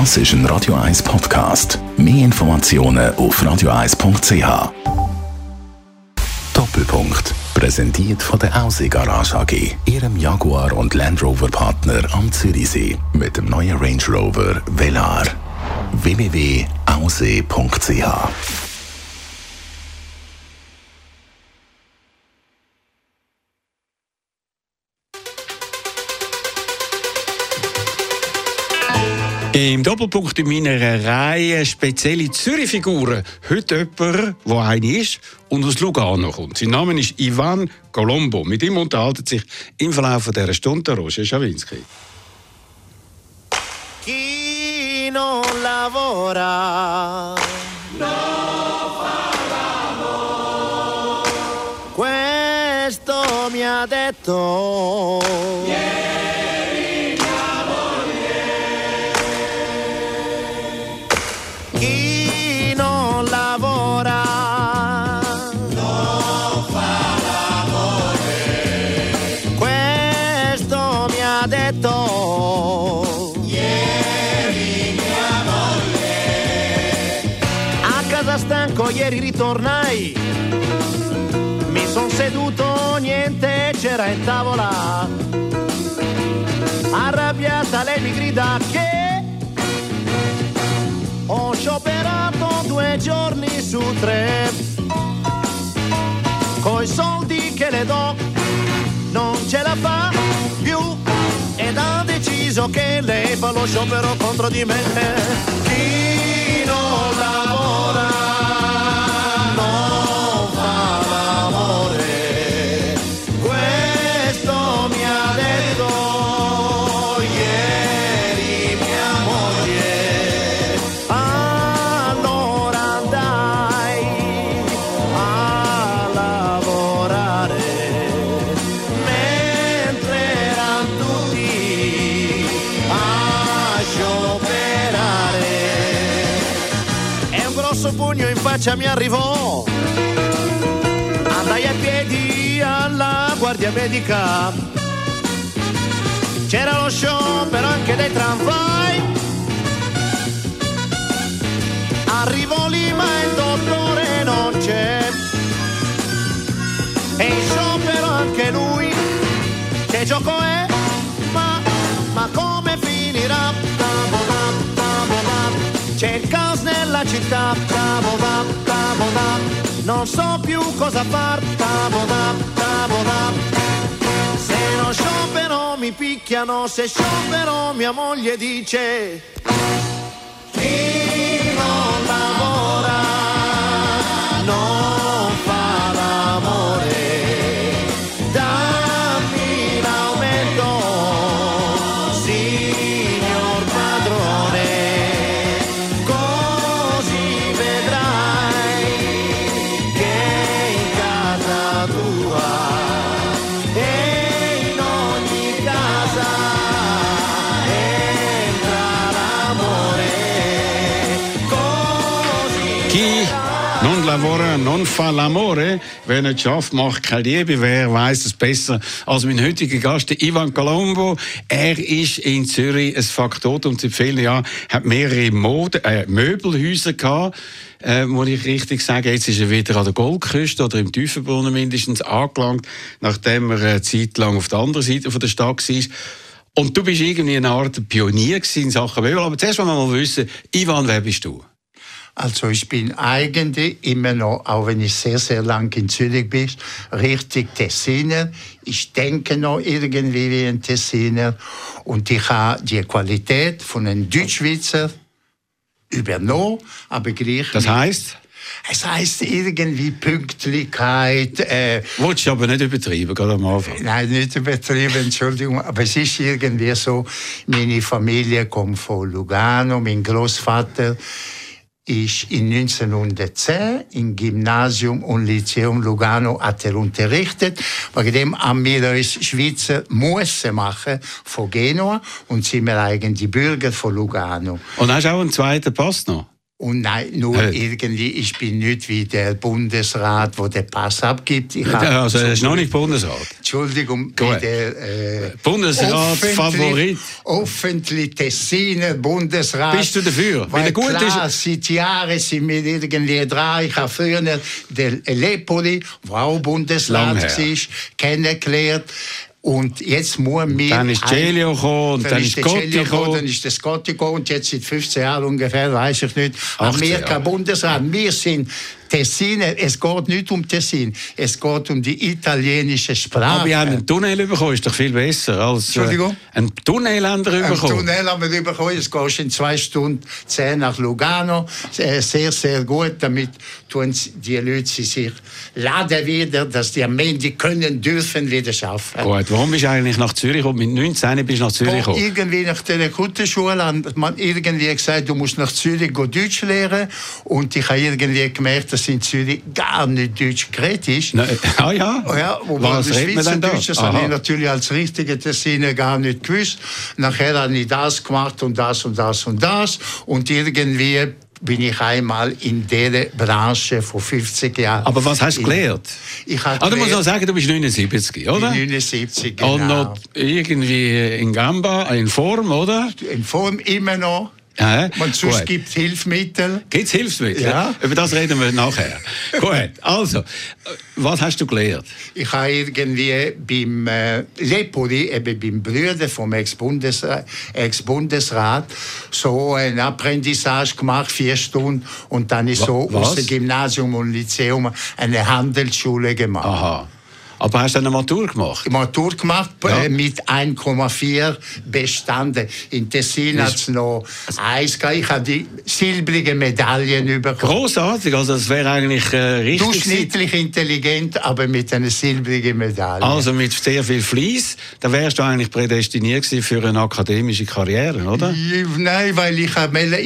Das ist ein Radio 1 Podcast. Mehr Informationen auf radio1.ch. Doppelpunkt. Präsentiert von der Aussee Garage AG, Ihrem Jaguar und Land Rover Partner am Zürichsee mit dem neuen Range Rover Velar. www.aussee.ch Im Doppelpunkt in meiner Reihe spezielle Zürich-Figuren. Heute jemand, der eine ist und aus Lugano kommt. Sein Name ist Ivan Colombo. Mit ihm unterhalten sich im Verlauf dieser Stunde Roger Schawinski. Chi non lavora Questo mi ha detto Chi c'era in tavola. Arrabbiata lei mi grida che Ho scioperato due giorni su tre. Coi soldi che le do non ce la fa più. Ed ha deciso che lei fa lo sciopero contro di me. Chi faccia mi arrivò. Andai a piedi alla guardia medica. C'era lo sciopero anche dei tramvai. Arrivo lì ma il dottore non c'è. E in città Taboda, taboda. non so più cosa far Taboda, taboda. se non sciopero mi picchiano se sciopero mia moglie dice lavora, non fa l'amore. Wer nicht schafft, macht keine Liebe. Wer weiß es besser als mein heutiger Gast, Ivan Colombo. Er ist in Zürich ein Faktotum seit vielen Jahren, hat mehrere Mode, äh, Möbelhäuser gehabt. Äh, muss ich richtig sagen, jetzt ist er wieder an der Goldküste oder im Tiefenbrunnen mindestens angelangt, nachdem er eine Zeit lang auf der anderen Seite von der Stadt war. Und du bist irgendwie eine Art Pionier in Sachen Möbel. Aber zuerst wollen wir mal wissen, Ivan, wer bist du? Also ich bin eigentlich immer noch, auch wenn ich sehr, sehr lang in Zürich bin, richtig Tessiner. Ich denke noch irgendwie wie ein Tessiner. Und ich habe die Qualität von einem Deutschschweizer übernommen, aber gleich... Das heißt? Es heißt irgendwie Pünktlichkeit, äh, Wolltest du aber nicht übertreiben, gerade am Anfang. Nein, nicht übertrieben, Entschuldigung, aber es ist irgendwie so, meine Familie kommt von Lugano, mein Großvater ist in 1910 im Gymnasium und Lyzeum Lugano hat er unterrichtet. Wegen dem haben wir uns Schweizer Musse machen von Genua und sind wir eigentlich Bürger von Lugano. Und hast du auch einen zweiten Pass noch? Und nein, nur Hey. irgendwie, ich bin nicht wie der Bundesrat, wo der Pass abgibt. Ich Also, er ist noch nicht Bundesrat. Entschuldigung, Gut. der äh, Bundesrat Favorit. Öffentlich Tessiner Bundesrat. Bist du dafür? Weil er gut klar, ist- seit Jahren sind wir irgendwie dran. Ich habe früher den Lepoli, der auch Bundesrat war, kennengelernt. Und jetzt muss mir... Dann ist Celio gekommen und dann ist der Gotti gekommen. Dann ist der Scotti gekommen und jetzt seit 15 Jahren ungefähr, weiß ich nicht, 18 Amerika Jahre. Bundesrat. Wir sind Tessiner. Es geht nicht um Tessin. Es geht um die italienische Sprache. Aber wir haben einen Tunnel bekommen, ist doch viel besser als äh, einen Tunnelländer Ein bekommen. Tunnel haben wir bekommen. Es geht in zwei Stunden zehn nach Lugano. Sehr, sehr gut. Damit tun die Leute sich laden wieder, dass die Armeen, die können, dürfen wieder schaffen. Gut, warum bist du eigentlich nach Zürich gekommen? Mit 19 bist du nach Zürich gekommen. irgendwie nach der Kuttenschule hat man irgendwie gesagt, du musst nach Zürich Deutsch lernen. Und ich habe irgendwie gemerkt, dass in Zürich gar nicht Deutsch geredet ist. Nein, ah ja? Oh ja, wobei Was das? Schweizerdeutsch, das habe ich natürlich als richtige Tessiner gar nicht gewusst. Nachher habe ich das gemacht und das und das und das. Und irgendwie bin ich einmal in dieser Branche vor 50 Jahren. Aber was hast du gelernt? Ich habe Ah, du musst auch sagen, du bist 79, oder? 79, genau. Und noch irgendwie in Gamba, in Form, oder? in Form immer noch. Ja, Und sonst gut. gibt es Hilfsmittel. Gibt es Hilfsmittel? Ja. Über das reden wir nachher. Gut, also, was hast du gelernt? Ich habe irgendwie beim äh, Lepoli, eben beim Bruder vom Ex-Bundesrat, Ex-Bundesrat so ein Apprentissage gemacht, vier Stunden. Und dann ist so was? aus dem Gymnasium und Lyzeum eine Handelsschule gemacht. Aha. Aber hast du eine Matur gemacht? Matur gemacht Ja. äh, mit 1,4 bestanden. In Tessin hat es noch eins gehabt. Ich habe die silbrige Medaillen bekommen. Großartig, also das wäre eigentlich äh, richtig. Durchschnittlich intelligent, aber mit einer silbrigen Medaille. Also mit sehr viel Fleiss, da wärst du eigentlich prädestiniert für eine akademische Karriere, oder? Ja, Nein, weil ich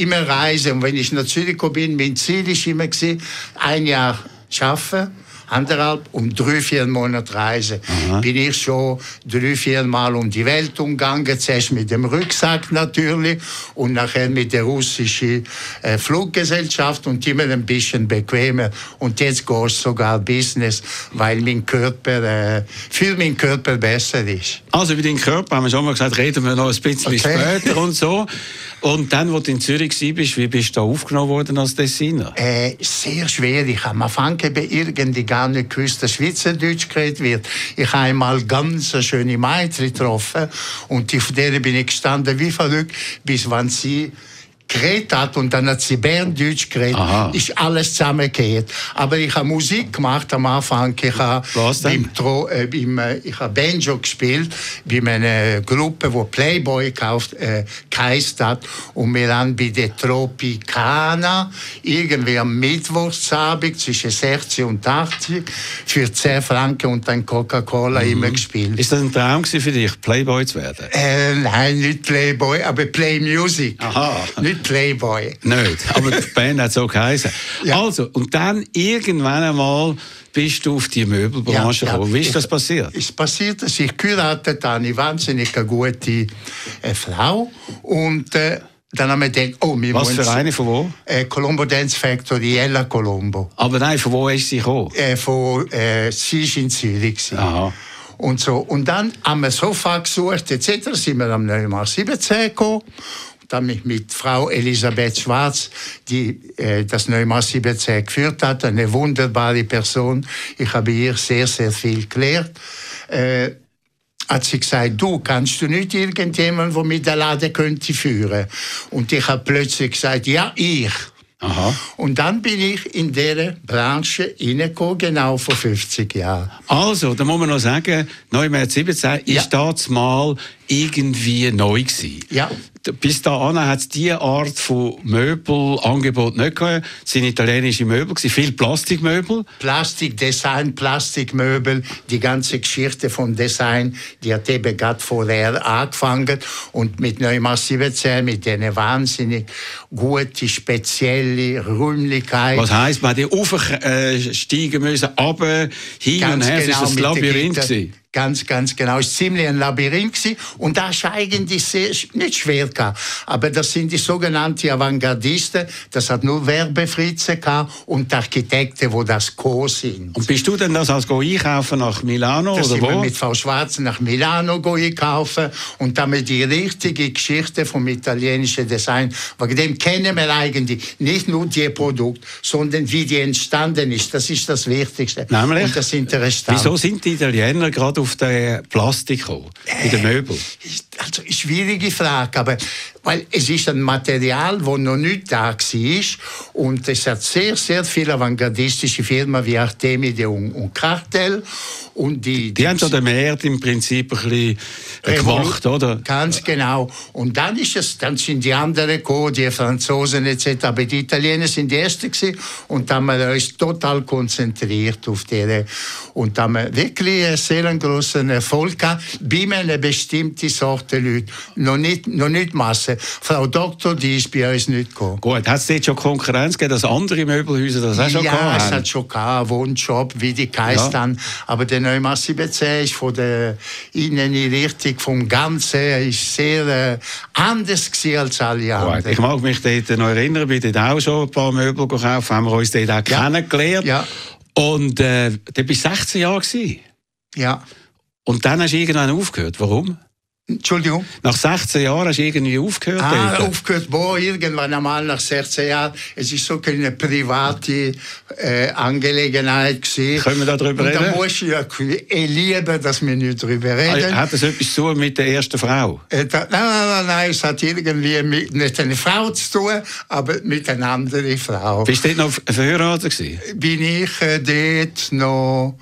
immer reisen und wenn ich nach Zürich bin, mein Ziel ist immer gewesen, ein Jahr arbeiten, anderthalb und drei, vier Monate reisen. Bin ich schon drei, vier Mal um die Welt umgegangen, zuerst mit dem Rucksack natürlich und nachher mit der russischen äh, Fluggesellschaft und immer ein bisschen bequemer. Und jetzt ich sogar Business, weil mein Körper, äh, für meinen Körper besser ist. Also über deinen Körper haben wir schon mal gesagt, reden wir noch ein bisschen Okay. später und so. Und dann, als du in Zürich warst, wie bist du da aufgenommen worden als Dessiner? Äh, sehr schwierig. Am Anfang habe ich irgendwie gar nicht gewusst, dass Schweizerdeutsch geredet wird. Ich habe einmal ganz eine schöne Mädchen getroffen und auf der bin ich gestanden wie verrückt, bis wann sie geredet hat und dann hat sie Berndeutsch geredet, Aha. ist alles zusammengekehrt. Aber ich habe Musik gemacht am Anfang. Ich habe beim Tro äh, beim, äh, ich habe Banjo gespielt bei einer Gruppe, wo Playboy gekauft, äh, geheißt hat. Und wir haben bei der Tropicana irgendwie am Mittwochsabend zwischen 60 und 80 für 10 Franken und dann Coca-Cola immer gespielt. Mhm. Ist das ein Traum für dich, Playboy zu werden? Äh, nein, nicht Playboy, aber Play Music. Aha. Nicht Playboy. Nicht, aber die Band hat so geheißen. Ja. Also, und dann irgendwann einmal bist du auf die Möbelbranche Ja, ja. gekommen. Wie ist das passiert? Es passiert, dass ich geheiratet habe, eine wahnsinnig gute äh, Frau. Und äh, dann haben wir gedacht, oh, wir Was für eine, von wo? Äh, Colombo Dance Factory, Ella Colombo. Aber nein, von wo ist sie gekommen? Äh, von, äh, sie ist in Zürich. Aha. Und, so. und dann haben wir Sofa gesucht, etc. sind wir am Neumar 17 gekommen. Dann mit, mit Frau Elisabeth Schwarz, die äh, das 17 geführt hat, eine wunderbare Person. Ich habe ihr sehr, sehr viel gelernt. Äh, hat sie gesagt, du kannst du nicht irgendjemanden, der mit der Lade könnte führen. Und ich habe plötzlich gesagt, ja, ich. Aha. Und dann bin ich in dieser Branche reingekommen, genau vor 50 Jahren. Also, da muss man noch sagen, Neumärz 17 Ja. ist das mal irgendwie neu gewesen. Ja. Bis dahin hat es diese Art von Möbelangebot nicht gegeben. Es sind italienische Möbel, viel Plastikmöbel. Plastikdesign, Plastikmöbel, die ganze Geschichte vom Design, die hat eben gerade vorher angefangen und mit Neumar 17, mit einer wahnsinnig gute, spezielle Räumlichkeit. Was heisst, man hat aufsteigen müssen, runter, hin und her, es war ein genau Labyrinth. Ganz, ganz genau. Es war ziemlich ein Labyrinth gewesen. und das ist eigentlich sehr, nicht schwer gehabt. Aber das sind die sogenannten Avantgardisten. Das hat nur Werbefritze gehabt und die Architekten, wo das co sind. Und bist du denn das als einkaufen nach Milano das oder wo? wir mit Frau Schwarz nach Milano einkaufen und wir die richtige Geschichte vom italienischen Design. Wegen dem kennen wir eigentlich nicht nur die Produkte, sondern wie die entstanden ist. Das ist das Wichtigste. Nämlich? Und das Interessante. Wieso sind die Italiener gerade auf den Plastik gekommen, in den Möbeln? Also, schwierige Frage, aber weil es ist ein Material, das noch nicht da war und es hat sehr, sehr viele avantgardistische Firmen wie Artemide und, und Cartel und die, Die haben so den Markt im Prinzip ein bisschen gemacht, oder? Ganz genau. Und dann ist es, dann sind die anderen gekommen, die Franzosen etc. Aber die Italiener sind die Ersten gewesen und haben wir uns total konzentriert auf die. Und haben wir wirklich einen sehr großen Erfolg gehabt, bei einer bestimmten Sorte Leute. Noch nicht, noch nicht Masse. Frau Doktor, die ist bei uns nicht gekommen. Gut, hat es dort schon Konkurrenz gegeben, dass andere Möbelhäuser das auch schon ja, gehabt es haben? hat schon gehabt, Wohnshop, wie die geheißen Ja. haben. Aber der Neumasse BC ist von der Innenrichtung vom Ganzen ist sehr äh, anders als alle Gut, anderen. ich mag mich dort noch erinnern, bin dort auch schon ein paar Möbel gekauft, haben wir uns dort auch Ja. kennengelernt. Ja. Und äh, da bist du 16 Jahre gewesen. Ja. Und dann hast du irgendwann aufgehört. Warum? Entschuldigung. Nach 16 Jahren hast du irgendwie aufgehört. Ah, dort. aufgehört, boah, irgendwann einmal nach 16 Jahren. Es ist so eine private äh, Angelegenheit gewesen. Können wir da drüber Und da reden? muss ich ja eh lieben, dass wir nicht drüber reden. Hat das etwas zu tun mit der ersten Frau? Äh, da, nein, nein, nein, nein, es hat irgendwie mit nicht eine Frau zu tun, aber mit einer anderen Frau. Bist du dort noch verheiratet gewesen? Bin ich äh, dort noch,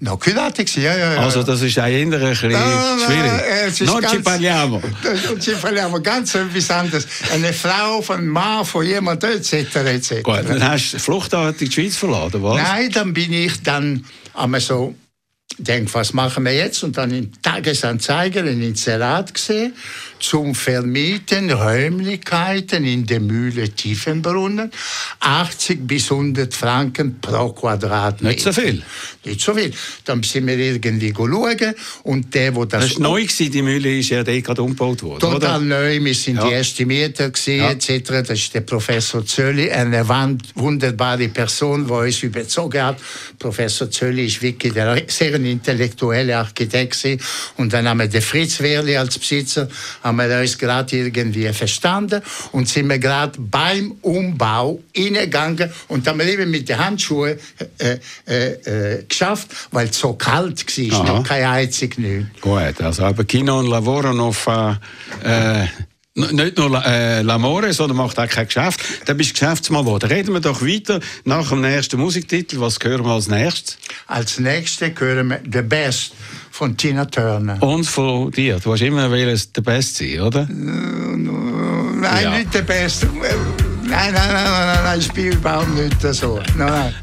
noch gewesen? Ja, ja, ja. Also das ist eher ein bisschen Nein, nein, schwierig. Non ci ganz- parliamo. Und sie verlieren ganz etwas anderes. Eine Frau von Mann, von jemandem, etc. etc. Gut, dann hast du fluchtartig die Schweiz verlassen, was? Nein, dann bin ich dann einmal so, denk, was machen wir jetzt? Und dann im Tagesanzeiger ein Inserat gesehen zum Vermieten Räumlichkeiten in der Mühle Tiefenbrunnen. 80 bis 100 Franken pro Quadratmeter. Nicht so viel. Nicht so viel. Dann sind wir irgendwie schauen und der, wo das... Das war neu, gewesen, die Mühle ist ja gerade umgebaut worden, Total oder? neu, wir sind Ja. die ersten Mieter gewesen, Ja. etc. Das ist der Professor Zölli, eine wunderbare Person, die uns überzogen hat. Professor Zölli ist wirklich der sehr ein intellektueller Architekt gewesen. Und dann haben wir den Fritz Wehrli als Besitzer, haben wir uns gerade irgendwie verstanden und sind wir gerade beim Umbau hingegangen und haben wir eben mit den Handschuhen äh, äh, äh, geschafft, weil es so kalt war, Aha. noch kein Heizung nicht. Gut, also aber Kino und Lavoro noch äh, n- nicht nur äh, L'Amore, sondern macht auch kein Geschäft. Dann bist du Geschäftsmann geworden. Reden wir doch weiter nach dem nächsten Musiktitel. Was hören wir als nächstes? Als nächste hören wir The Best von Tina Turner. Und von dir. Du hast immer der Beste sein, oder? Nein, Ja. nicht der Beste. Nein, nein, nein, nein, nein, nein, ich spiele überhaupt nicht so. Nein, nein.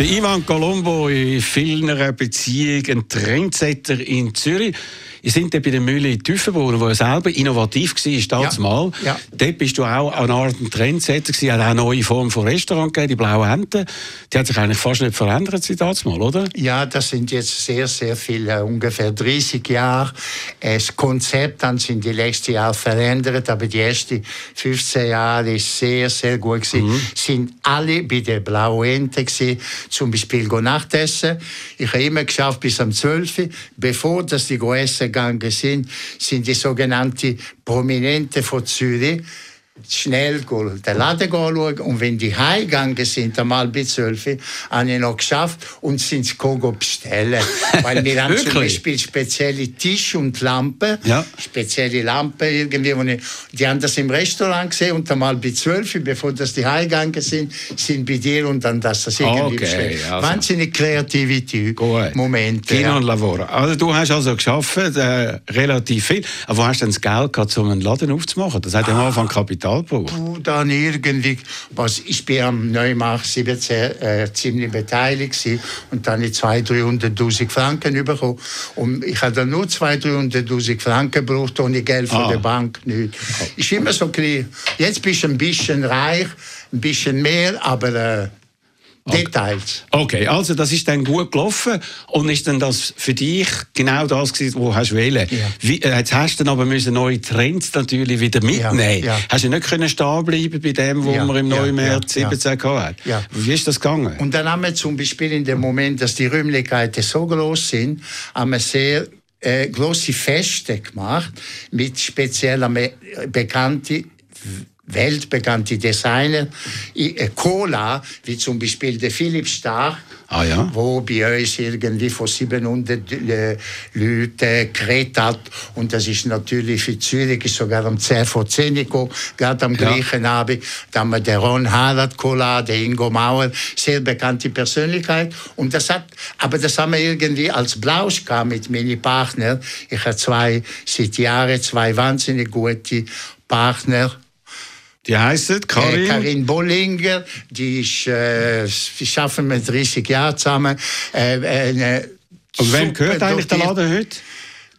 Ist der Ivan Colombo in vielen Beziehungen ein Trendsetter in Zürich. Ihr sind bei der Mühle in Tüfenbohnen, wo er selber innovativ war, damals Ja. mal. Ja. Dort bist du auch eine Art ein Trendsetter gewesen. Hat auch eine neue Form von Restaurant gegeben, die blauen Enten. Die hat sich eigentlich fast nicht verändert seit damals mal, oder? Ja, das sind jetzt sehr, sehr viele, ungefähr 30 Jahre. Das Konzept dann sind die letzten Jahre verändert, aber die ersten 15 Jahre ist sehr, sehr gut gewesen. Sind alle bei der Blauen Ente gewesen, zum Beispiel Nachtessen. Ich habe immer geschafft bis am 12. Uhr. Bevor dass die essen gegangen sind, sind die sogenannten Prominente von Zürich schnell den Laden schauen und wenn die heimgegangen sind, einmal bis 12 Uhr, habe ich noch geschafft und sind go bestellen. Weil wir haben zum? Beispiel spezielle Tisch und Lampen, Ja. spezielle Lampen irgendwie, ich, die haben das im Restaurant gesehen und einmal bis 12 Uhr, bevor das die heimgegangen sind, sind bei dir und dann das das irgendwie Okay, bestellt. also. Wahnsinnig kreative Gut. Momente. Kino ja. und Lavora. Also du hast also geschafft, äh, relativ viel. Aber wo hast du denn das Geld gehabt, um einen Laden aufzumachen? Das hat ja am Anfang Kapital gebraucht. Du dann irgendwie, was, ich bin am Neumach 17 äh, ziemlich beteiligt gewesen, und dann habe ich 200.000, 300.000 Franken bekommen. Und ich habe dann nur 200.000, 300.000 Franken gebraucht, ohne Geld von Ah. der Bank. Nicht. Ist immer so ein bisschen, jetzt bist du ein bisschen reich, ein bisschen mehr, aber äh, Details. Okay, also das ist dann gut gelaufen und ist dann das für dich genau das gewesen, wo hast du wählen? Ja. Wie, äh, jetzt hast du dann aber müssen neue Trends natürlich wieder mitnehmen. ja. Hast du nicht können stehen bleiben bei dem, wo Ja, man im ja, Neumärz ja, ja. 17 gehabt hat? Ja. Wie ist das gegangen? Und dann haben wir zum Beispiel in dem Moment, dass die Räumlichkeiten so groß sind, haben wir sehr äh, große Feste gemacht mit speziell bekannten weltbekannte Designer, äh, Cola, wie zum Beispiel der Philipp Stark, Ah, ja. wo bei uns irgendwie von 700 äh, Leuten geredet hat. Und das ist natürlich für Zürich ist sogar um 10 vor 10 gekommen, gerade am Ja. gleichen Abend. Da haben wir den Ron Harald Cola, der Ingo Mauer, sehr bekannte Persönlichkeit. Und das hat, aber das haben wir irgendwie als Blausch gehabt mit meinen Partnern. Ich habe zwei, seit Jahren zwei wahnsinnig gute Partner. Die heissen Karin? Äh, Karin Bollinger, die ist, äh, wir schaffen mit 30 Jahren zusammen. Äh, eine Und wem gehört eigentlich der Laden heute?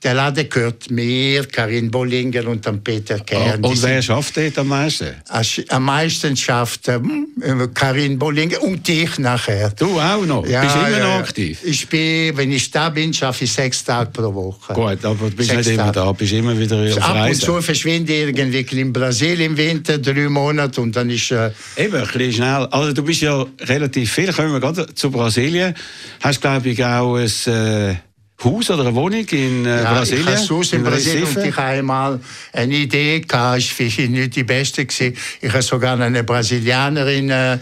Der Laden gehört mir, Karin Bollinger und dann Peter Kern. Die und wer schafft dort am meisten? Asch- Am meisten schafft ähm, Karin Bollinger und ich nachher. Du auch noch? Bist du immer noch aktiv? Ich bin, wenn ich da bin, schaffe ich sechs Tage pro Woche. Gut, aber du bist Sechs nicht immer Tage. da, bist immer wieder auf Ab und Reisen. zu verschwinde ich irgendwie in Brasilien im Winter, drei Monate, und dann ist... Äh, Eben, ein bisschen schnell. Also du bist ja relativ viel. Kommen wir gerade zu Brasilien. Hast, glaube ich, auch ein äh, Haus oder eine Wohnung in äh, Ja, Brasilien? ich habe Haus in Brasilien Recife? und ich habe einmal eine Idee gehabt, ist vielleicht nicht die beste gewesen. Ich habe sogar eine Brasilianerin äh,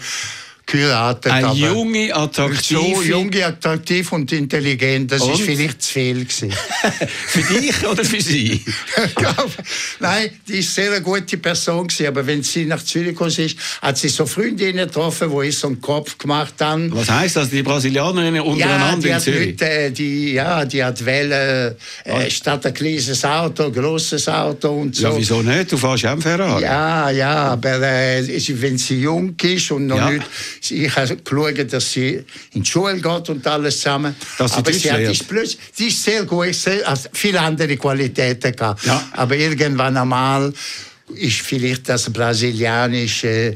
geheiratet. Eine aber junge, attraktive... so jung, attraktiv und intelligent, das Und? ist vielleicht zu viel gewesen. für dich oder für sie? Nein, die ist sehr eine gute Person gewesen, aber wenn sie nach Zürich gekommen ist, hat sie so Freundinnen getroffen, wo ich so einen Kopf gemacht haben. Was heisst das? Die Brasilianerinnen Ja, untereinander die in Zürich? nicht, äh, die, ja, die hat wählen, äh, statt ein kleines Auto, ein grosses Auto und so. Ja, wieso nicht? Du fährst ja am Ferrari. Ja, ja, aber äh, wenn sie jung ist und noch Ja. nicht, ich habe geschaut, dass sie in die Schule geht und alles zusammen. Dass sie aber sie hat ist plötzlich, sie ist sehr gut, sehr, also viele andere Qualitäten gehabt. Ja. Aber irgendwann einmal ist vielleicht das brasilianische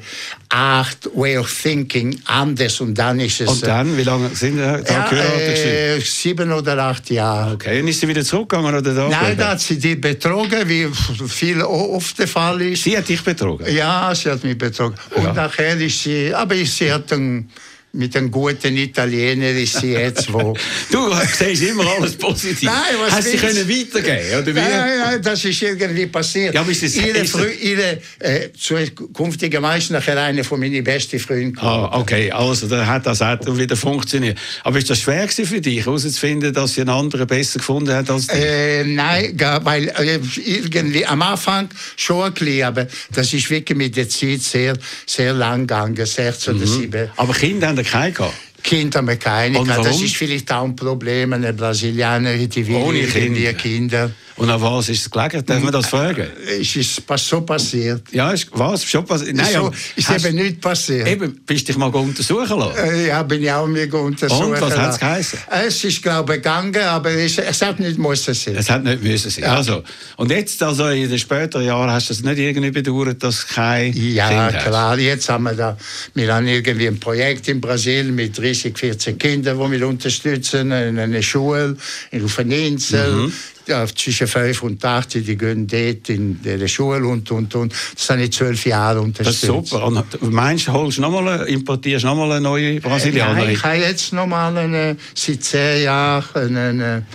Art, Way of Thinking anders und dann ist es... Und dann, wie lange sind Sie da ja, äh, sieben oder acht Jahre. Okay, und ist sie wieder zurückgegangen oder da? Nein, da hat sie die betrogen, wie viel oft der Fall ist. Sie hat dich betrogen? Ja, sie hat mich betrogen. Und Ja. nachher ist sie, aber sie hat einen, mit einem guten Italiener ist sie jetzt wo. Du siehst immer alles positiv. Nein, was Hast willst- können weitergeben oder wie? Nein, nein, das ist irgendwie passiert. Ja, aber ist das- ihre ist das- ihre äh, zukünftige Meister nachher eine von meinen besten Freunden. Ah, okay, also dann hat das auch wieder funktioniert. Aber ist das schwer gewesen für dich, herauszufinden, dass sie einen anderen besser gefunden hat als dich? Äh, nein, weil äh, irgendwie am Anfang schon ein bisschen, aber das ist wirklich mit der Zeit sehr, sehr lang gegangen, sechs oder sieben. Aber Kinder haben keine gehabt. Kinder haben wir keine. Das ist vielleicht auch ein Problem. Eine Brasilianerin, die will Ohne Kinder. Kinder. Und an was ist es gelegen? Darf man das fragen? Es ist so passiert. Ja, ist, was? Schon passiert? Nein, so, ist hast- eben nicht passiert. Eben, bist du dich mal untersuchen lassen? Äh, Ja, bin ich auch mir untersuchen. Und, was hat's lassen. geheißen? Es ist, glaube ich, gegangen, aber es, es hat nicht müssen sein. Es hat nicht müssen sein. Ja. Also, und jetzt, also in den späteren Jahren, hast du es nicht irgendwie bedauert, dass kein Ja, Kind hast? klar. Jetzt haben wir da, wir haben irgendwie ein Projekt in Brasilien mit 30, 40 Kindern, die wir unterstützen, in einer Schule, auf einer Insel. Mhm. Ja, zwischen 5 und 8, die gehen dort in der Schule und, und, und. Das habe ich zwölf Jahre Das ist unterstützt. super. Und meinst du, holst noch mal, importierst noch mal eine neue Brasilianerin? Nein, ich habe jetzt nochmal eine, seit zehn Jahren eine, eine,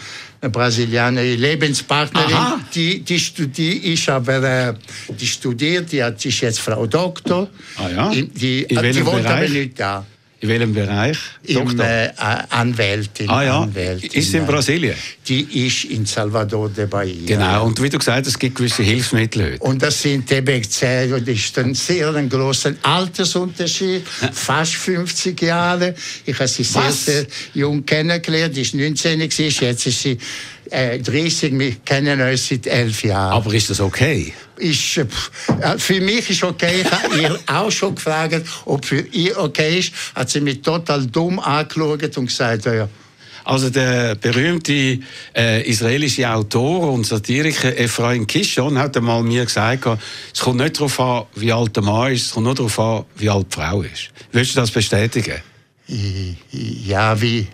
eine Brasilianerin Lebenspartnerin, Aha. die, die studiert, ist aber, äh, die studiert, die hat, ist jetzt Frau Doktor. Ah ja? Die, die, In welchem die wohnt aber nicht da. In welchem Bereich? Im, äh, Anwältin. ah ja, Anwältin, ist sie in Brasilien? Die ist in Salvador de Bahia. Genau, und wie du gesagt hast, es gibt gewisse Hilfsmittel heute. Und das sind eben zehn, und das ist ein sehr großer Altersunterschied, fast 50 Jahre. Ich habe sie sehr, sehr jung kennengelernt, die ist 19 gewesen, jetzt ist sie äh, 30, wir kennen uns seit elf Jahren. Aber ist das okay? ist, äh, äh, für mich ist okay. Ich habe ihr auch schon gefragt, ob für ihr okay ist. Hat sie mich total dumm angeschaut und gesagt, ja, Also der berühmte äh, israelische Autor und Satiriker Ephraim Kishon hat einmal mir gesagt, es kommt nicht darauf an, wie alt der Mann ist, es kommt nur darauf an, wie alt die Frau ist. Willst du das bestätigen? Ja, wie,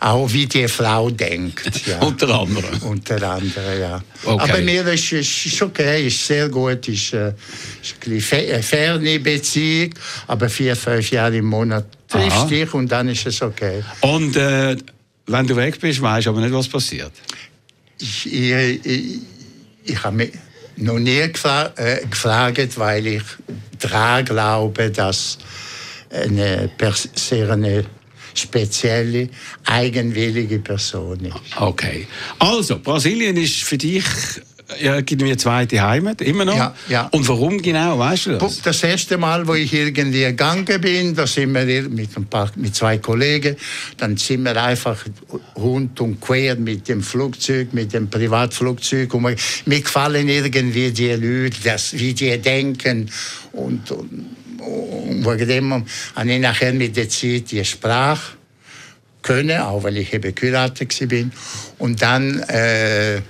auch wie die Frau denkt. Ja. Unter anderem. Unter anderem, ja. Okay. Aber mir ist es okay, ist sehr gut, ist, äh, ist eine ferne Beziehung, aber vier, fünf Jahre im Monat triffst dich und dann ist es okay. Und äh, wenn du weg bist, weißt du aber nicht, was passiert. Ich, ich, ich, ich habe mich noch nie gefra äh, gefragt, weil ich daran glaube, dass eine sehr eine spezielle, eigenwillige Person ist. Okay. Also, Brasilien ist für dich ja, irgendwie eine zweite Heimat, immer noch? Ja, ja. Und warum genau, weißt du das? Das erste Mal, wo ich irgendwie gegangen bin, da sind wir mit, ein paar, mit zwei Kollegen, dann sind wir einfach rund und quer mit dem Flugzeug, mit dem Privatflugzeug. Und mir, gefallen irgendwie die Leute, das, wie die denken. Und, und wegen habe ich nachher mit der Zeit die Sprache können, auch weil ich eben geheiratet bin. Und dann, äh,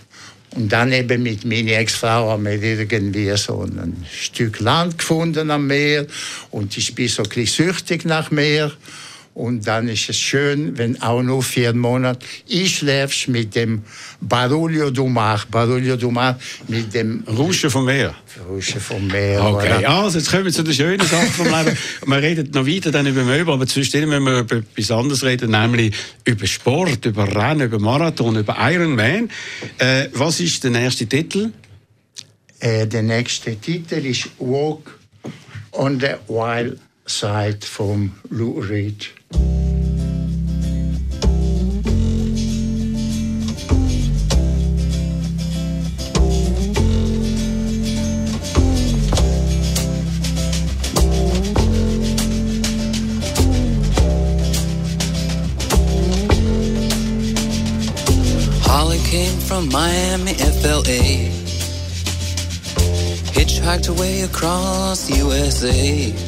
und dann eben mit meiner Ex-Frau haben wir irgendwie so ein Stück Land gefunden am Meer. Und ich bin so ein süchtig nach Meer. Und dann ist es schön, wenn auch nur vier Monate ich schläfst mit dem Barulho do Mar. Barulho do Mar mit dem Rauschen vom Meer. Rauschen vom Meer. Okay, voilà. also jetzt kommen wir zu den schönen Sachen vom Leben. Wir reden noch weiter dann über Möbel, aber zwischendurch müssen wir über etwas anderes reden, nämlich über Sport, über Rennen, über Marathon, über Ironman. Äh, was ist der nächste Titel? Äh, der nächste Titel ist Walk on the Wild Side von Lou Reed. from Miami, FLA. Hitchhiked away across USA.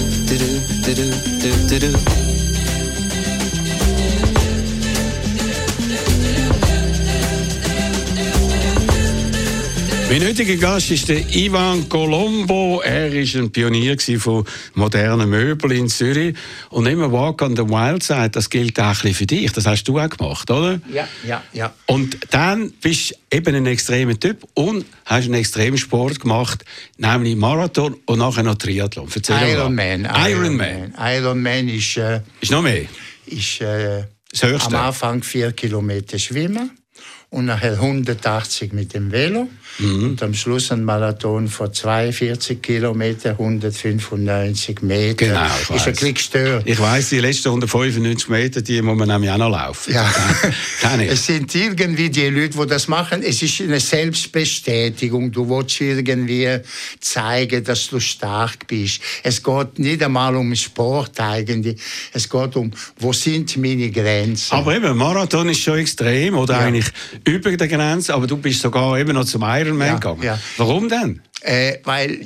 do do do do Mein heutiger Gast ist der Ivan Colombo. Er ist ein Pionier von modernen Möbeln in Zürich. Und immer Walk on the Wild Side, das gilt auch ein bisschen für dich. Das hast du auch gemacht, oder? Ja, ja, ja. Und dann bist du eben ein extremer Typ und hast einen Extremsport gemacht, nämlich Marathon und nachher noch Triathlon. Erzähl. Ironman. Ironman. Ironman ist, äh, Ist noch mehr? ist äh, Das Höchste. am Anfang vier Kilometer schwimmen und nachher 180 mit dem Velo Mhm. und am Schluss ein Marathon von 42 Kilometer, 195 Meter. Genau, ich ist ein bisschen gestört. Ich weiss, die letzten 195 Meter, die muss man nämlich auch noch laufen. Ja. Kann ich. Es sind irgendwie die Leute, die das machen. Es ist eine Selbstbestätigung. Du willst irgendwie zeigen, dass du stark bist. Es geht nicht einmal um Sport eigentlich. Es geht um, wo sind meine Grenzen? Aber eben, Marathon ist schon extrem oder Ja. eigentlich über der Grenze, aber du bist sogar eben noch zum Ironman Ja, gegangen. ja. Warum denn? Äh, weil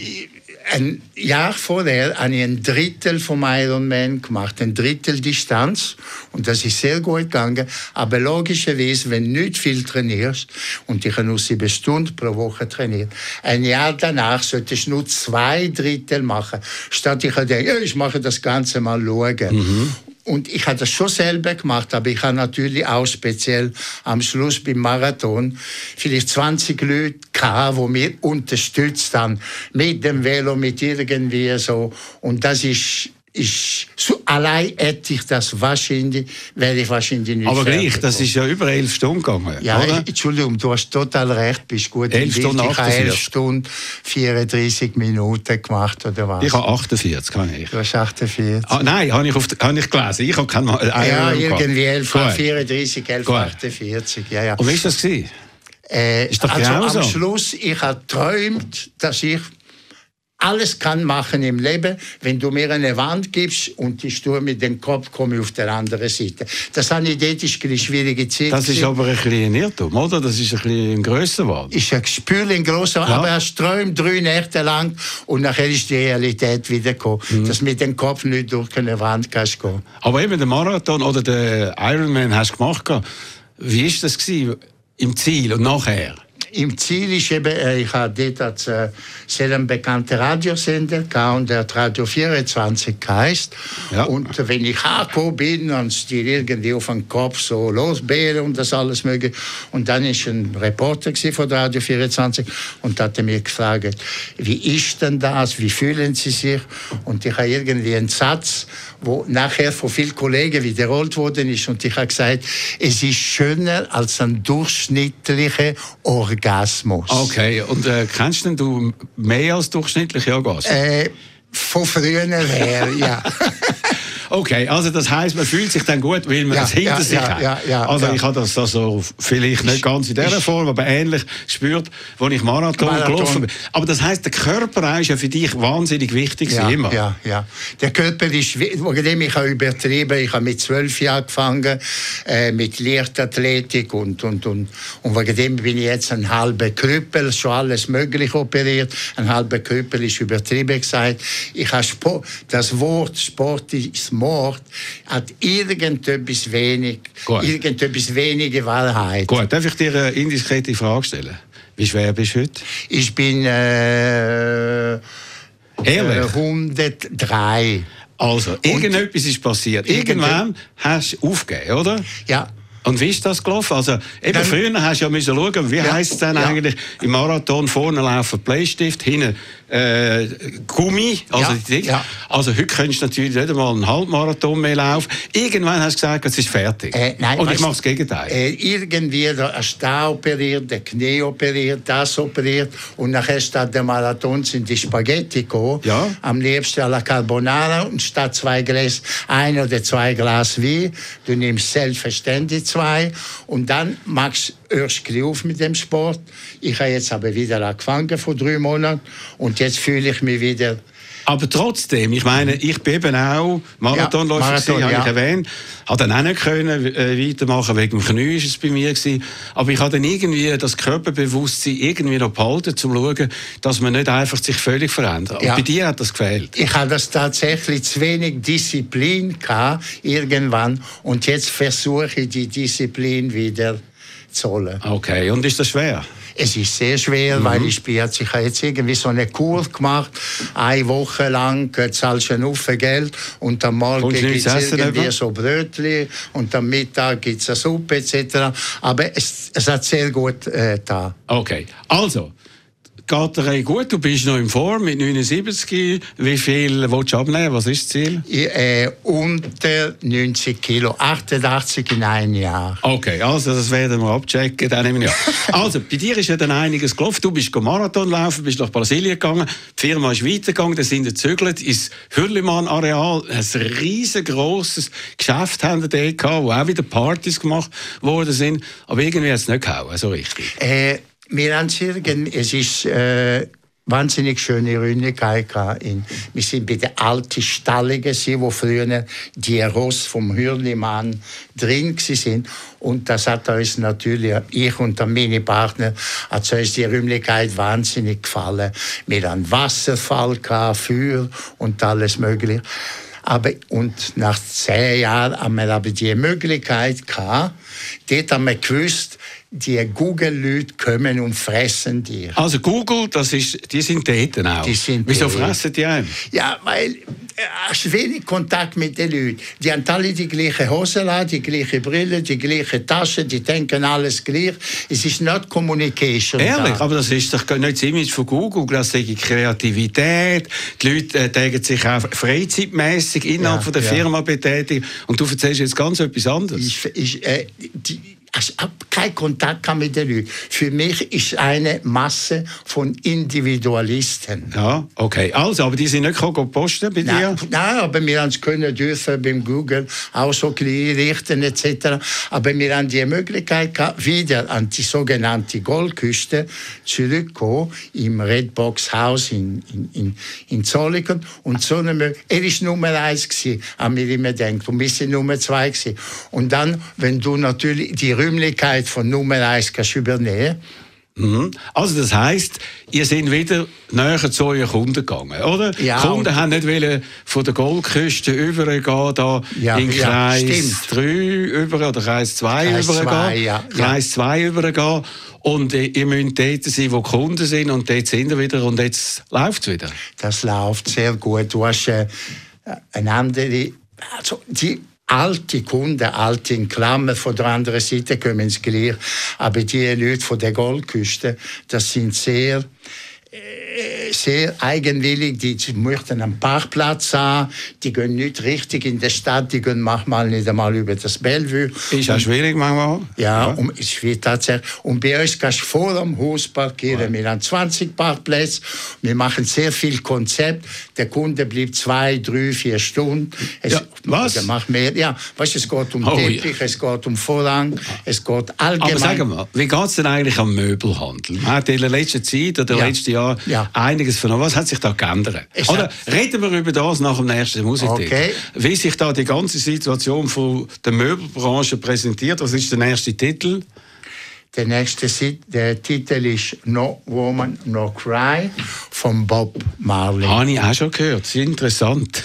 ein Jahr vorher habe ich ein Drittel vom Ironman gemacht, ein Drittel Distanz und das ist sehr gut gegangen. Aber logischerweise, wenn du nicht viel trainierst und ich habe nur sieben Stunden pro Woche trainiert, ein Jahr danach solltest du nur zwei Drittel machen, statt ich denke, ich mache das Ganze mal schauen. Und ich habe das schon selber gemacht, aber ich habe natürlich auch speziell am Schluss beim Marathon vielleicht 20 Leute gehabt, die mich unterstützt haben. Mit dem Velo, mit irgendwie so. Und das ist, so allein hätte ich das wahrscheinlich, wäre ich wahrscheinlich nicht Aber gleich, das ist ja über elf Stunden gegangen, Ja, oder? Entschuldigung, du hast total recht, bist gut Elf. Stunden Ich habe 11 48. Stunden 34 Minuten gemacht, oder was? Ich habe 48, kann ich. du hast 48. Ah, nein, habe ich, auf, habe ich gelesen. Ich habe keinen Ma- Ja, irgendwie 11, Gut. 34, 11, Gut. 48, ja, ja. Und wie war das? Gewesen? Äh, Ist doch also grausam. am Schluss, ich habe träumt, dass ich alles kann machen im Leben, wenn du mir eine Wand gibst und ich tue mit dem Kopf komme ich auf der anderen Seite. Das habe ich dort ist eine schwierige Zeit. Das ist aber ein bisschen ein Irrtum, oder? Das ist ein bisschen grösser geworden. ist ein Gespür in grosser, aber er träumt drei Nächte lang und nachher ist die Realität wieder gekommen, Mhm. dass mit dem Kopf nicht durch eine Wand kannst gehen. Aber eben der Marathon oder der Ironman hast du gemacht. Wie war das gewesen, im Ziel und nachher? Im Ziel ist eben, äh, ich habe dort als äh, sehr einen bekannten Radiosender gehabt und der hat Radio 24 geheißt. Ja. Und wenn ich angekommen bin, haben sie dir irgendwie auf den Kopf so losbeeren und das alles mögliche. Und dann ist ein Reporter von Radio 24 und hat mir gefragt, wie ist denn das, wie fühlen Sie sich? Und ich habe irgendwie einen Satz, wo nachher von vielen Kollegen wiederholt worden ist und ich habe gesagt, es ist schöner als ein durchschnittlicher Orgasmus. Okay, und äh, kennst denn du mehr als durchschnittliche Orgasmen? Äh, von früher her, ja. Okay, also das heisst, man fühlt sich dann gut, weil man Ja, es hinter ja, sich ja, hat. ja, also ich habe das also vielleicht nicht ganz in dieser Form, aber ähnlich gespürt, als ich Marathon, Marathon. gelaufen bin. Aber das heisst, der Körper ist ja für dich wahnsinnig wichtig Ja, immer. ja, ja. Der Körper ist, wegen ich habe übertrieben, ich habe mit zwölf Jahren angefangen, äh, mit Leichtathletik und, und, und, und wegen dem bin ich jetzt ein halber Krüppel, schon alles möglich operiert. Ein halber Krüppel ist übertrieben gesagt. Ich habe Sport, das Wort Sport ist Mord, hat irgendetwas wenig, Gut. irgendetwas wenige Wahrheit. Gut, darf ich dir eine indiskrete Frage stellen? Wie schwer bist du heute? Ich bin, äh, äh, Ehrlich? 103. Also, irgendetwas ist passiert. Irgendwann hast du aufgegeben, oder? Ja. Und wie ist das gelaufen? Also, eben Dann- früher hast du ja müssen schauen, wie Ja, heisst es denn ja. eigentlich im Marathon vorne laufen Bleistift, hinten äh, Gummi, also Ja, die ja. Also heute könntest du natürlich nicht einmal einen Halbmarathon mehr laufen. Irgendwann hast du gesagt, es ist fertig. Äh, nein, Und ich mache das Gegenteil. Äh, irgendwie der Star operiert, der Knie operiert, das operiert und nachher statt der Marathon sind die Spaghetti gekommen. Ja. Am liebsten alla Carbonara und statt zwei Gläs, ein oder zwei Glas Wein, du nimmst selbstverständlich zwei und dann machst du erst auf mit dem Sport. Ich habe jetzt aber wieder angefangen vor drei Monaten und jetzt fühle ich mich wieder Aber trotzdem, ich meine, ich bin eben auch Marathonläufer, Ja, Marathon, habe ich ja. erwähnt. Habe dann auch nicht können, äh, weitermachen, wegen dem Knie ist es bei mir gewesen. Aber ich habe dann irgendwie das Körperbewusstsein irgendwie noch behalten, um zu schauen, dass man nicht einfach sich völlig verändert. Und Ja. bei dir hat das gefehlt. Ich habe das tatsächlich zu wenig Disziplin gehabt, irgendwann. Und jetzt versuche ich die Disziplin wieder zu holen. Okay, und ist das schwer? Es ist sehr schwer, weil ich bin jetzt, ich habe jetzt irgendwie so eine Kur gemacht. Eine Woche lang äh, zahlst du Haufen Geld und am Morgen gibt es irgendwie so Brötchen und am Mittag gibt es eine Suppe etc. Aber es, es hat sehr gut äh, da. Okay, also, geht dir gut, du bist noch in Form mit 79. Wie viel willst du abnehmen? Was ist das Ziel? Ich, äh, unter 90 Kilo, 88 in einem Jahr. Okay, also das werden wir abchecken. Dann nehmen wir an. Also, bei dir ist ja dann einiges gelaufen. Du bist Marathon laufen, bist nach Brasilien gegangen. Die Firma ist weitergegangen, dann sind sie gezögert ins Hürlimann-Areal. Ein riesengroßes Geschäft haben sie dort gehabt, wo auch wieder Partys gemacht worden sind. Aber irgendwie hat es nicht gehauen, so richtig. Äh, wir haben irgend- es ist äh, wahnsinnig schöne gehabt in Wir sind bei der alten Stalle gewesen, wo früher die Ross vom Hürlimann drin sind. Und das hat uns natürlich, ich und meine Partner, hat uns die Räumlichkeit wahnsinnig gefallen. Wir haben Wasserfall Feuer und alles mögliche. Aber, und nach zehn Jahren haben wir aber die Möglichkeit gehabt, dort haben wir gewusst, die Google-Leute kommen und fressen dich. Also Google, das ist, die sind dort auch. Die sind Wieso dort. fressen die einen? Ja, weil äh, hast wenig Kontakt mit den Leuten. Die haben alle die gleiche Hose an, die gleiche Brille, die gleiche Tasche, die denken alles gleich. Es ist nicht Communication. Ehrlich, da. aber das ist doch nicht das Image von Google, das ist Kreativität, die Leute äh, tägen sich auch freizeitmässig innerhalb Ja, von der ja. Firma betätigen und du erzählst jetzt ganz etwas anderes. Ich, ich, äh, die, ich habe keinen Kontakt mit den Leuten. Für mich ist eine Masse von Individualisten. ja, okay. Also, aber die sind nicht gekommen posten bei dir? Nein, aber wir haben es können dürfen beim Google auch so klein richten etc. Aber wir haben die Möglichkeit gehabt, wieder an die sogenannte Goldküste zurückzukommen im Redbox Haus in, in, in, in Zollikofen. Und so eine, er ist Nummer eins gewesen, haben wir immer gedacht. Und wir sind Nummer zwei gewesen. Und dann, wenn du natürlich die Räumlichkeit von Nummer eins kannst übernehmen, Mhm. Also das heisst, ihr seid wieder näher zu euren Kunden gegangen, oder? Ja, die Kunden und- haben nicht wollen von der Goldküste übergehen, da Ja, in ja, Kreis stimmt. 3 über oder Kreis 2 Kreis übergehen. zwei, ja, ja. Kreis 2 übergehen. Und äh, ihr müsst dort sein, wo die Kunden sind und dort sind ihr wieder und jetzt läuft es wieder. das läuft sehr gut. Du hast äh, eine andere, also die alte Kunden, alte in Klammer von der anderen Seite kommen ins gleich, aber die Leute von der Goldküste, das sind sehr äh, sehr eigenwillig, die möchten einen Parkplatz haben, die gehen nicht richtig in der Stadt, die gehen manchmal nicht einmal über das Bellevue. Ist auch schwierig manchmal. Ja, und es wird tatsächlich. Und bei uns kannst du vor dem Haus parkieren. Wir haben 20 Parkplätze. Wir machen sehr viel Konzept. Der Kunde bleibt zwei, drei, vier Stunden. Es, Ja, was? Der macht mehr. Ja, weißt, es geht um Oh, Teppich, es geht um Vorhang, es geht allgemein. Aber sag mal, wie geht es denn eigentlich am Möbelhandel? Man hat in der letzten Zeit oder Ja. letzten Jahr Ja. Einiges von Was hat sich da geändert? Es Oder hat- reden wir über das nach dem nächsten Musiktitel. Okay. Wie sich da die ganze Situation von der Möbelbranche präsentiert? Was ist der nächste Titel? Der nächste der Titel ist No Woman, No Cry von Bob Marley. Habe ich auch schon gehört. Sehr interessant.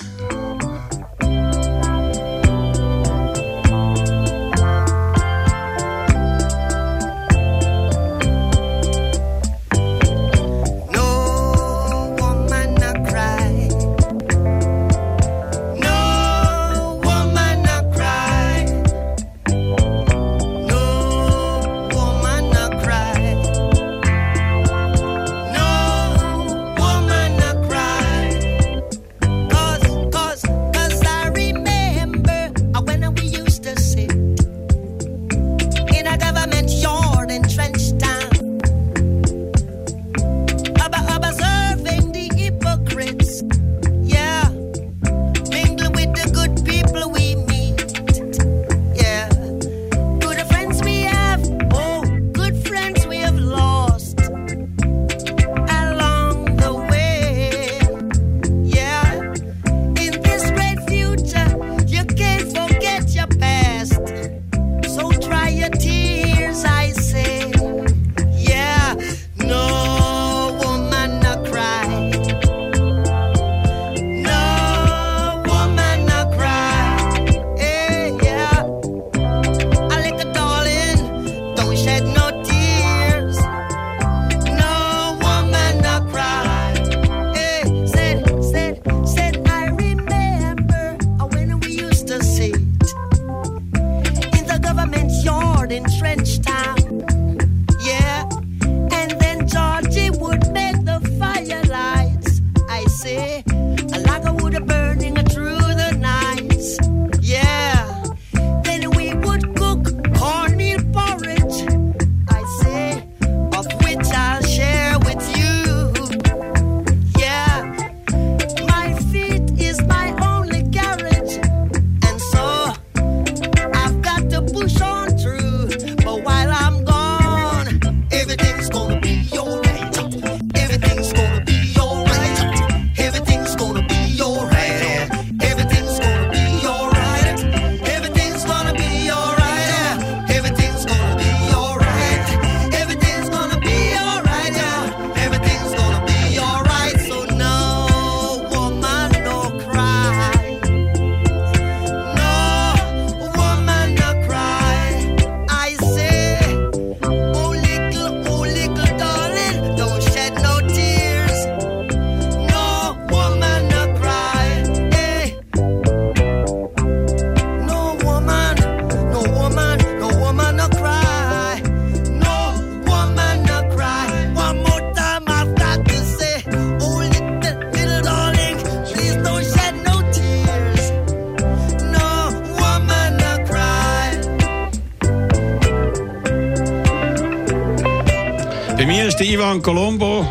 Ivan Colombo.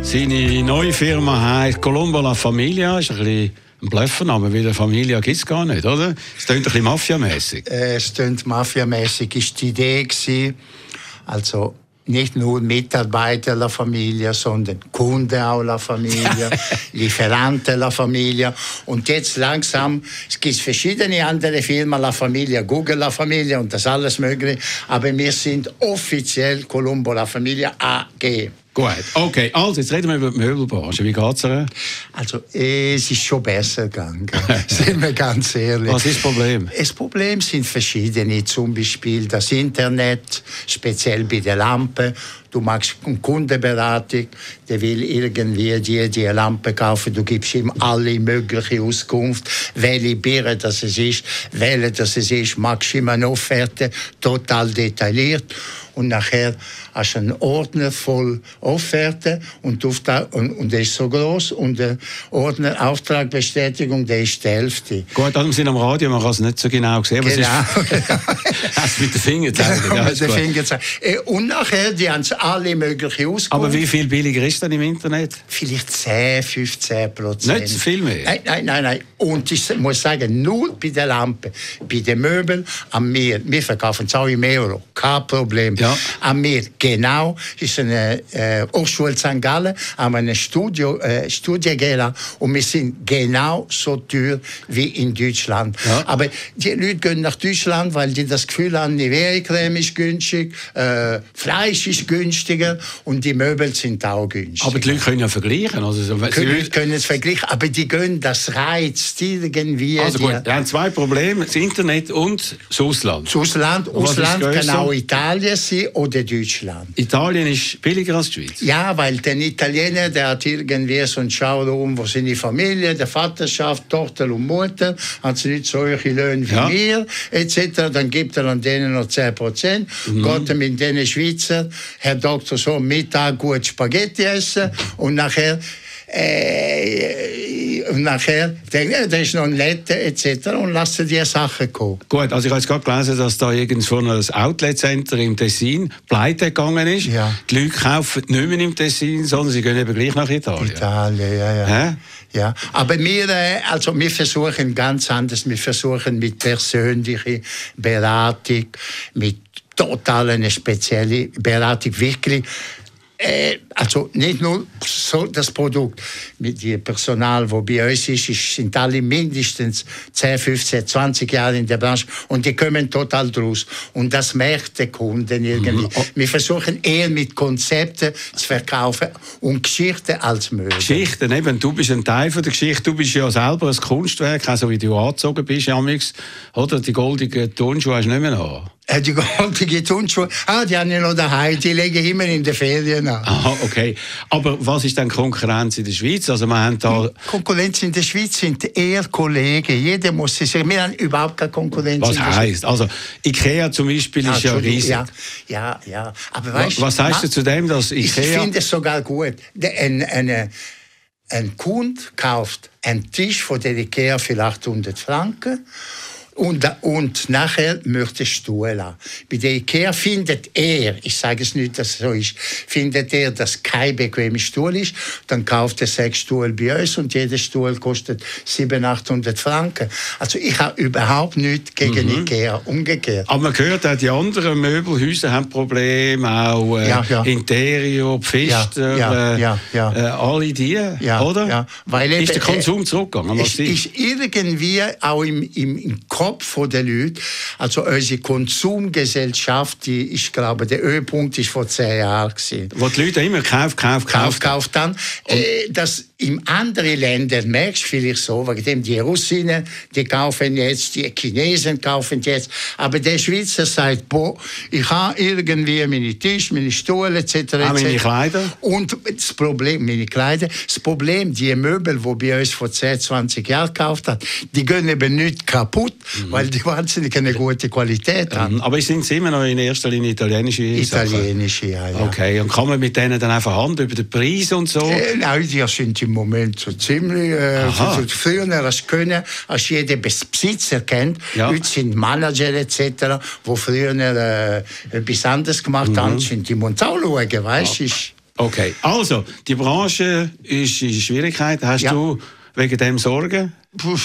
Seine neue Firma heißt Colombo La Familia. Ist ein bisschen ein Bluffername, weil eine Familie gibt es gar nicht, oder? Es klingt ein bisschen mafiamässig. Äh, es klingt mafiamäßig, ist die Idee gewesen. Also nicht nur Mitarbeiter der Familie, sondern Kunden auch der Familie, Lieferanten der Familie. Und jetzt langsam, es gibt verschiedene andere Firmen, La Familia, Google La Familia und das alles mögliche. Aber wir sind offiziell Colombo La Familia AG. Gut, okay. Also, jetzt reden wir über die Möbelbranche. Wie geht es dir? Also, es ist schon besser gegangen, sind wir ganz ehrlich. Was ist das Problem? Das Problem sind verschiedene, zum Beispiel das Internet, speziell bei der Lampe. Du machst eine Kundenberatung, der will irgendwie dir die Lampe kaufen, du gibst ihm alle mögliche Auskunft, welche Biere das es ist, welche das es ist, machst ihm eine Offerte, total detailliert. Und nachher hast du einen Ordner voll Offerte und, und, und der ist so groß und der Ordner Auftragbestätigung, der ist die Hälfte. Gut, also wir sind am Radio, man kann es nicht so genau sehen. aber es Genau. ist- Hast du mit den Fingern? Genau, ja, mit den. Fingern zeigen. Äh, Und nachher, die haben alle möglichen ausgeholt. Aber wie viel billiger ist denn im Internet? Vielleicht 10, 15 Prozent. Nicht viel mehr? Nein, nein, nein. nein. Und ich muss sagen, nur bei der Lampe, bei den Möbeln, an mir, wir verkaufen es auch im Euro, kein Problem. Ja. An mir, genau, ist eine äh, Hochschule St. Gallen, haben eine Studio, äh, Studie und wir sind genau so teuer wie in Deutschland. Ja. Aber die Leute gehen nach Deutschland, weil die das Gefühl haben, Nivea-Creme ist günstig, äh, Fleisch ist günstiger und die Möbel sind auch günstig. Aber die Leute können ja vergleichen. Also, so- Die Leute können es vergleichen, aber die gehen das reizt irgendwie. also gut, die, wir haben zwei Probleme, das Internet und das Ausland. das Ausland, Ausland auch Italien sein oder Deutschland. Italien ist billiger als die Schweiz. Ja, weil der Italiener, der hat irgendwie so einen Showroom, wo seine Familie, der Vaterschaft, Tochter und Mutter, hat sie nicht solche Löhne wie Ja. wir, etc. Dann gibt er an denen noch 10 Prozent. Mhm. Er mit den Schweizer, Herr Doktor, so Mittag gut Spaghetti essen und nachher äh, und nachher denkt er, das ist noch ein Letter, etc. und lassen die Sachen kommen. Gut, also ich habe jetzt gerade gelesen, dass da irgendwo ein Outlet-Center im Tessin pleite gegangen ist. Ja. Die Leute kaufen nicht mehr im Tessin, sondern sie gehen eben gleich nach Italien. Italien, ja, ja. Hä? ja. Aber wir, äh, also wir versuchen ganz anders. Wir versuchen mit persönlicher Beratung, mit total eine spezielle Beratung, wirklich. Äh, also nicht nur so das Produkt, mit dem Personal, wo bei uns ist, ist, sind alle mindestens 10, 15, 20 Jahre in der Branche und die kommen total draus. Und das merkt der Kunden irgendwie. Oh. Wir versuchen eher mit Konzepten zu verkaufen und Geschichten als Möbel. Geschichten, eben, du bist ein Teil von der Geschichte, du bist ja selber ein Kunstwerk, auch so wie du angezogen bist, Jamix, oder? Die goldigen Turnschuhe hast du nicht mehr an. Äh, Die goldige Turnschuhe, ah, die haben ja noch daheim, die legen immer in den Ferien an. Aha, okay. Aber was ist denn Konkurrenz in der Schweiz? Also wir haben da, Konkurrenz in der Schweiz sind eher Kollegen. Jeder muss sich sagen, wir haben überhaupt keine Konkurrenz was in der Schweiz. heisst? Also Ikea zum Beispiel ist ja riesig. Ja, ja, ja. Aber weißt, was sagst du zu dem, dass Ich Ikea... finde es sogar gut. Ein, eine, ein Kunde kauft einen Tisch von der Ikea für 800 Franken und, und nachher möchte er Stuhl haben. Bei der Ikea findet er, ich sage es nicht, dass es so ist, findet er, dass kein bequemer Stuhl ist, dann kauft er sechs Stuhl bei uns und jeder Stuhl kostet 700, 800 Franken. Also ich habe überhaupt nichts gegen Mhm. Ikea, umgekehrt. Aber man hört auch, die anderen Möbelhäuser haben Probleme, auch äh, Ja, ja. Interior, Pfister, Ja, ja, äh, ja. Äh, alle die, oder? weil ist eben, der Konsum äh, zurückgegangen? Es ist irgendwie auch im, im, im Kopf der Leute, also unsere Konsumgesellschaft, die, ich glaube, der Höhepunkt ist vor zehn Jahren gewesen. Wo die Leute immer kaufen, kaufen, Kauf, kaufen. kauf dann. Äh, das in anderen Ländern merkst du vielleicht so, wegen dem die Russinnen, die kaufen jetzt, die Chinesen kaufen jetzt. Aber der Schweizer sagt, boah, ich habe irgendwie meine Tisch, meine Stuhl etc. Auch meine etc. Kleider? Und das Problem, meine Kleider, das Problem, die Möbel, die bei uns vor 10, 20 Jahren gekauft hat, die gehen eben nicht kaputt, weil die wahnsinnig eine gute Qualität haben. Mhm. Aber sind sie immer noch in erster Linie italienische Sachen? Italienische, ja, ja. Okay, und kann man mit denen dann einfach handeln über den Preis und so? Äh, nein, die sind im Moment so ziemlich. Äh, so- früher du können, als jeder Bes- Besitzer kennt. Ja. Heute sind Manager etc., die früher äh, etwas anderes gemacht Mhm. haben, sind die schauen, weißt du? Okay, also, die Branche ist in Schwierigkeiten. Hast Ja. du wegen dem Sorgen?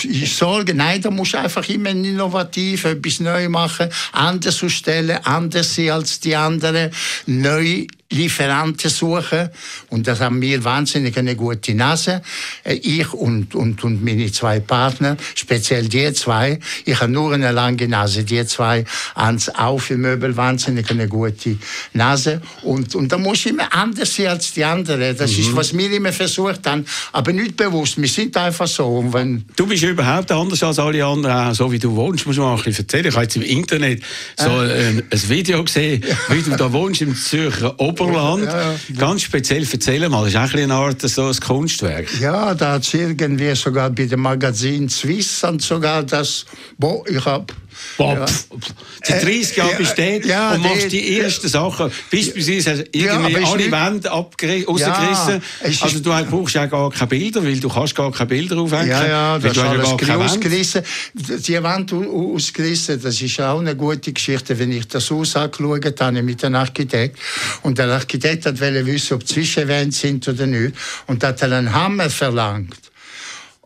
Ich sorge, nein, da musst du einfach immer innovativ etwas neu machen, anders ausstellen, anders sein als die anderen, neue Lieferanten suchen. Und das haben wir wahnsinnig eine gute Nase. Äh, Ich und, und, und meine zwei Partner, speziell die zwei. Ich habe nur eine lange Nase. Die zwei haben auch für Möbel wahnsinnig eine gute Nase. Und, und da muss ich immer anders sein als die anderen. Das ist, was wir immer versucht haben. Aber nicht bewusst. Wir sind einfach so. Und wenn, Du bist überhaupt anders als alle anderen, auch so wie du wohnst, muss man mal ein bisschen erzählen. Ich habe jetzt im Internet so ein, ein Video gesehen, wie du da wohnst im Zürcher Oberland. Ja, ja. Ganz speziell, erzähl mal, das ist auch eine Art so ein Kunstwerk. Ja, da hat irgendwie sogar bei dem Magazin Swiss und sogar das, boah, ich hab Boah, Ja. pff, pff. Seit 30 Jahren Äh, bist du dort ja, und machst die ersten Sachen. Beispielsweise hast du irgendwie alle nicht- Wände abgeri- rausgerissen. es ist- also du brauchst ja gar keine Bilder, weil du kannst gar keine Bilder aufhängen. Ja, ja, das ist du hast ja alles gar Wände. ausgerissen. Die Wand au- ausgerissen, das ist auch eine gute Geschichte, wenn ich das Haus angeschaut habe mit dem Architekt. Und der Architekt hat wollte wissen, ob Zwischenwände sind oder nicht. Und hat dann einen Hammer verlangt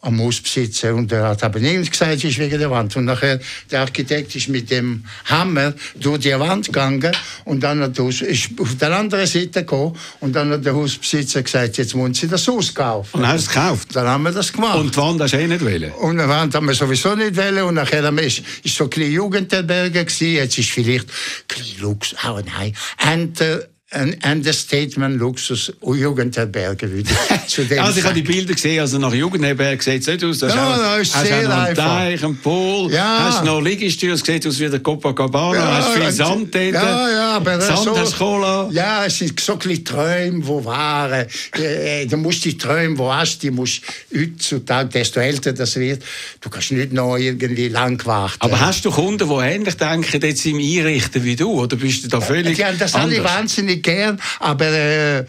am Hausbesitzer. Und er hat aber nicht gesagt, es ist wegen der Wand. Und nachher, der Architekt ist mit dem Hammer durch die Wand gegangen und dann hat er, ist auf der anderen Seite gekommen und dann hat der Hausbesitzer gesagt, jetzt wollen Sie das Haus kaufen. Und du es gekauft? Dann haben wir das gemacht. Und die Wand hast du eh nicht wollen. Und eine Wand haben wir sowieso nicht wollen. Und nachher haben wir, ist, ist so ein bisschen Jugendherberge gewesen. Jetzt ist vielleicht ein bisschen Lux, oh nein, Enter, ein Understatement Luxus Jugendherberge, dem Also ich habe die. Bilder gesehen, also nach Jugendherberg sieht es nicht aus. Da Ja, hast ist hast sehr einen einfach. Teich, einen Pool, Ja. hast noch Liegestühle, es sieht aus wie der Copacabana, hast viel Sand dort. Ja, ja, aber Sand so, hast Cola. Ja, es sind so ein bisschen Träume, die waren. Äh, äh, Du musst die Träume, die hast, die musst heutzutage, desto älter das wird, du kannst nicht noch irgendwie lang warten. Aber hast du Kunden, die ähnlich denken, jetzt im Einrichten wie du? Oder bist du da völlig Ja, das anders? wahnsinnig gern, aber äh,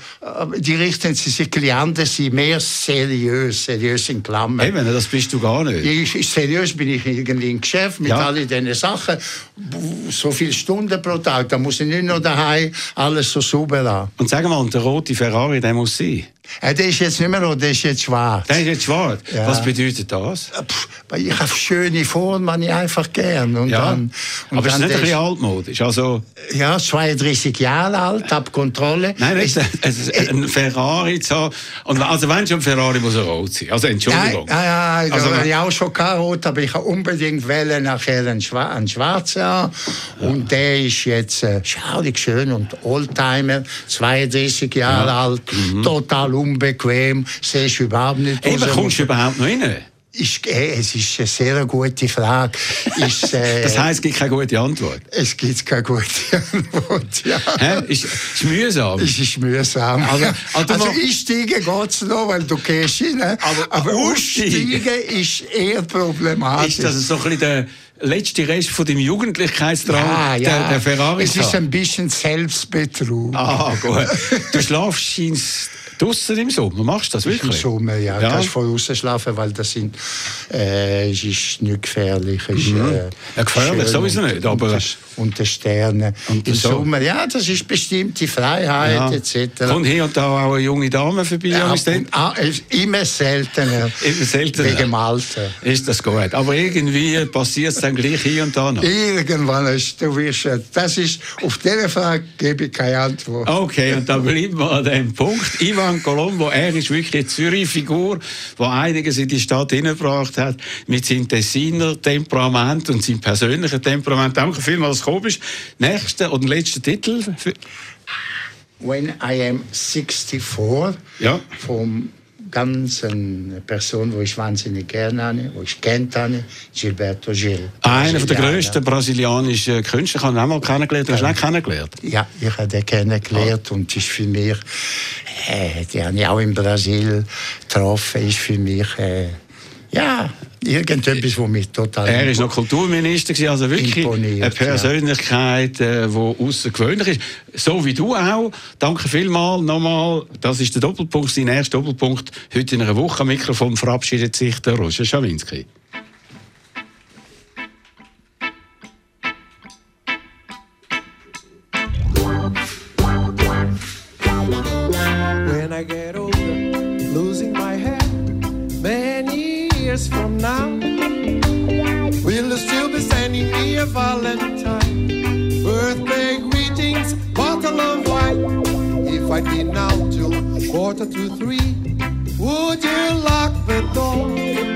die richten sich bisschen anders, sind mehr seriös, seriös in Klammern. Eben, das bist du gar nicht. Ich, ich- seriös bin ich irgendwie im Geschäft mit Ja. all diesen Sachen. So viele Stunden pro Tag, da muss ich nicht noch daheim alles so sauber haben. Und sag mal, der rote Ferrari, der muss sein. Äh, der ist jetzt nicht mehr rot, der ist jetzt schwarz. Der ist jetzt schwarz. Ja. Was bedeutet das? Äh, pff, ich habe schöne Formen, habe ich einfach gern. Und Ja. dann, und Aber ist dann nicht ein bisschen altmodisch? Also, Ja, 32 Jahre alt, hab Kontrolle. nein, Es- es, es, ein Ferrari zu haben. Und, also, wenn schon ein Ferrari muss er rot sein. Also, Entschuldigung. Ja, ja, ja, Also, also, ich auch schon kein Rot, aber ich habe unbedingt wählen nachher einen, Schwa einen Schwarzen haben. Und der ist jetzt äh, schaurig schön und Oldtimer, 32 Jahre alt, total unbequem, siehst überhaupt nicht. Eben, raus. kommst du überhaupt noch rein? Ist, äh, es ist eine sehr gute Frage. Ist, äh, Das heisst, es gibt keine gute Antwort. es gibt keine gute Antwort. Ja. Hä? Ist, ist mühsam. Es ist mühsam. Also- Also, also einsteigen geht's noch, weil du gehst rein. Aber- Aber, aussteigen? ist eher problematisch. Ist das so ein bisschen der letzte Rest von deinem Jugendlichkeitsdrang, Der, der Ferrari Es ist ein bisschen Selbstbetrug. Ah, gut. Du schlafst scheinst draussen im Sommer. Machst du das Im wirklich? Sommer, ja. Ja. Du kannst voll raus schlafen, weil das sind, äh, es ist nicht gefährlich. Es ist, äh, Mhm. Ja, gefährlich sowieso nicht, aber- Und, und die Sterne. Und Im so. Sommer, ja, das ist bestimmte Freiheit Ja. etc. Kommt hier und da auch eine junge Dame vorbei? Ja, ah, es- immer seltener. Immer seltener. Wegen dem Alter. ist das gut. Aber irgendwie passiert es dann gleich hier und da noch. Irgendwann ist du wirst, äh, das ist, auf diese Frage gebe ich keine Antwort. Okay, und dann bleiben wir an dem Punkt. Ivan Colombo, er ist wirklich eine Zürich-Figur, die einiges in die Stadt hineingebracht hat, mit seinem Tessiner Temperament und seinem persönlichen Temperament. Danke vielmals, gekommen bist. Nächster und letzter Titel. Für When I am 64, Ja. vom ganzen Person, die ich wahnsinnig gerne habe, die ich kennt habe, Gilberto Gil. Einer der grössten brasilianischen Künstler. Ich habe ihn auch mal kennengelernt. Du hast ihn auch kennengelernt. Ja, ich habe den kennengelernt und ist für mich, äh, die habe ich auch in Brasil getroffen, ist für mich, äh, ja, irgendetwas, was mich total... Er ist noch Kulturminister, gewesen, also wirklich Imponiert, eine Persönlichkeit, äh, die außergewöhnlich ist. So wie du auch. Danke vielmals nochmal. Das ist der Doppelpunkt, sein erster Doppelpunkt. Heute in einer Woche am Mikrofon verabschiedet sich der Roger Schawinski. I now till quarter to three, would you lock the door?